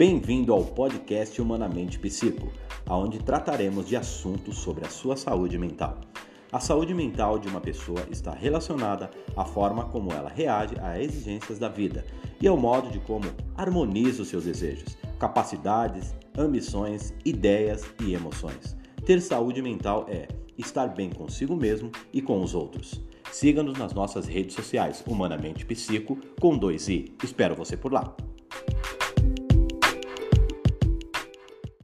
Bem-vindo ao podcast Humanamente Psico, aonde trataremos de assuntos sobre a sua saúde mental. A saúde mental de uma pessoa está relacionada à forma como ela reage às exigências da vida e ao modo de como harmoniza os seus desejos, capacidades, ambições, ideias e emoções. Ter saúde mental é estar bem consigo mesmo e com os outros. Siga-nos nas nossas redes sociais, Humanamente Psico, com dois i. Espero você por lá.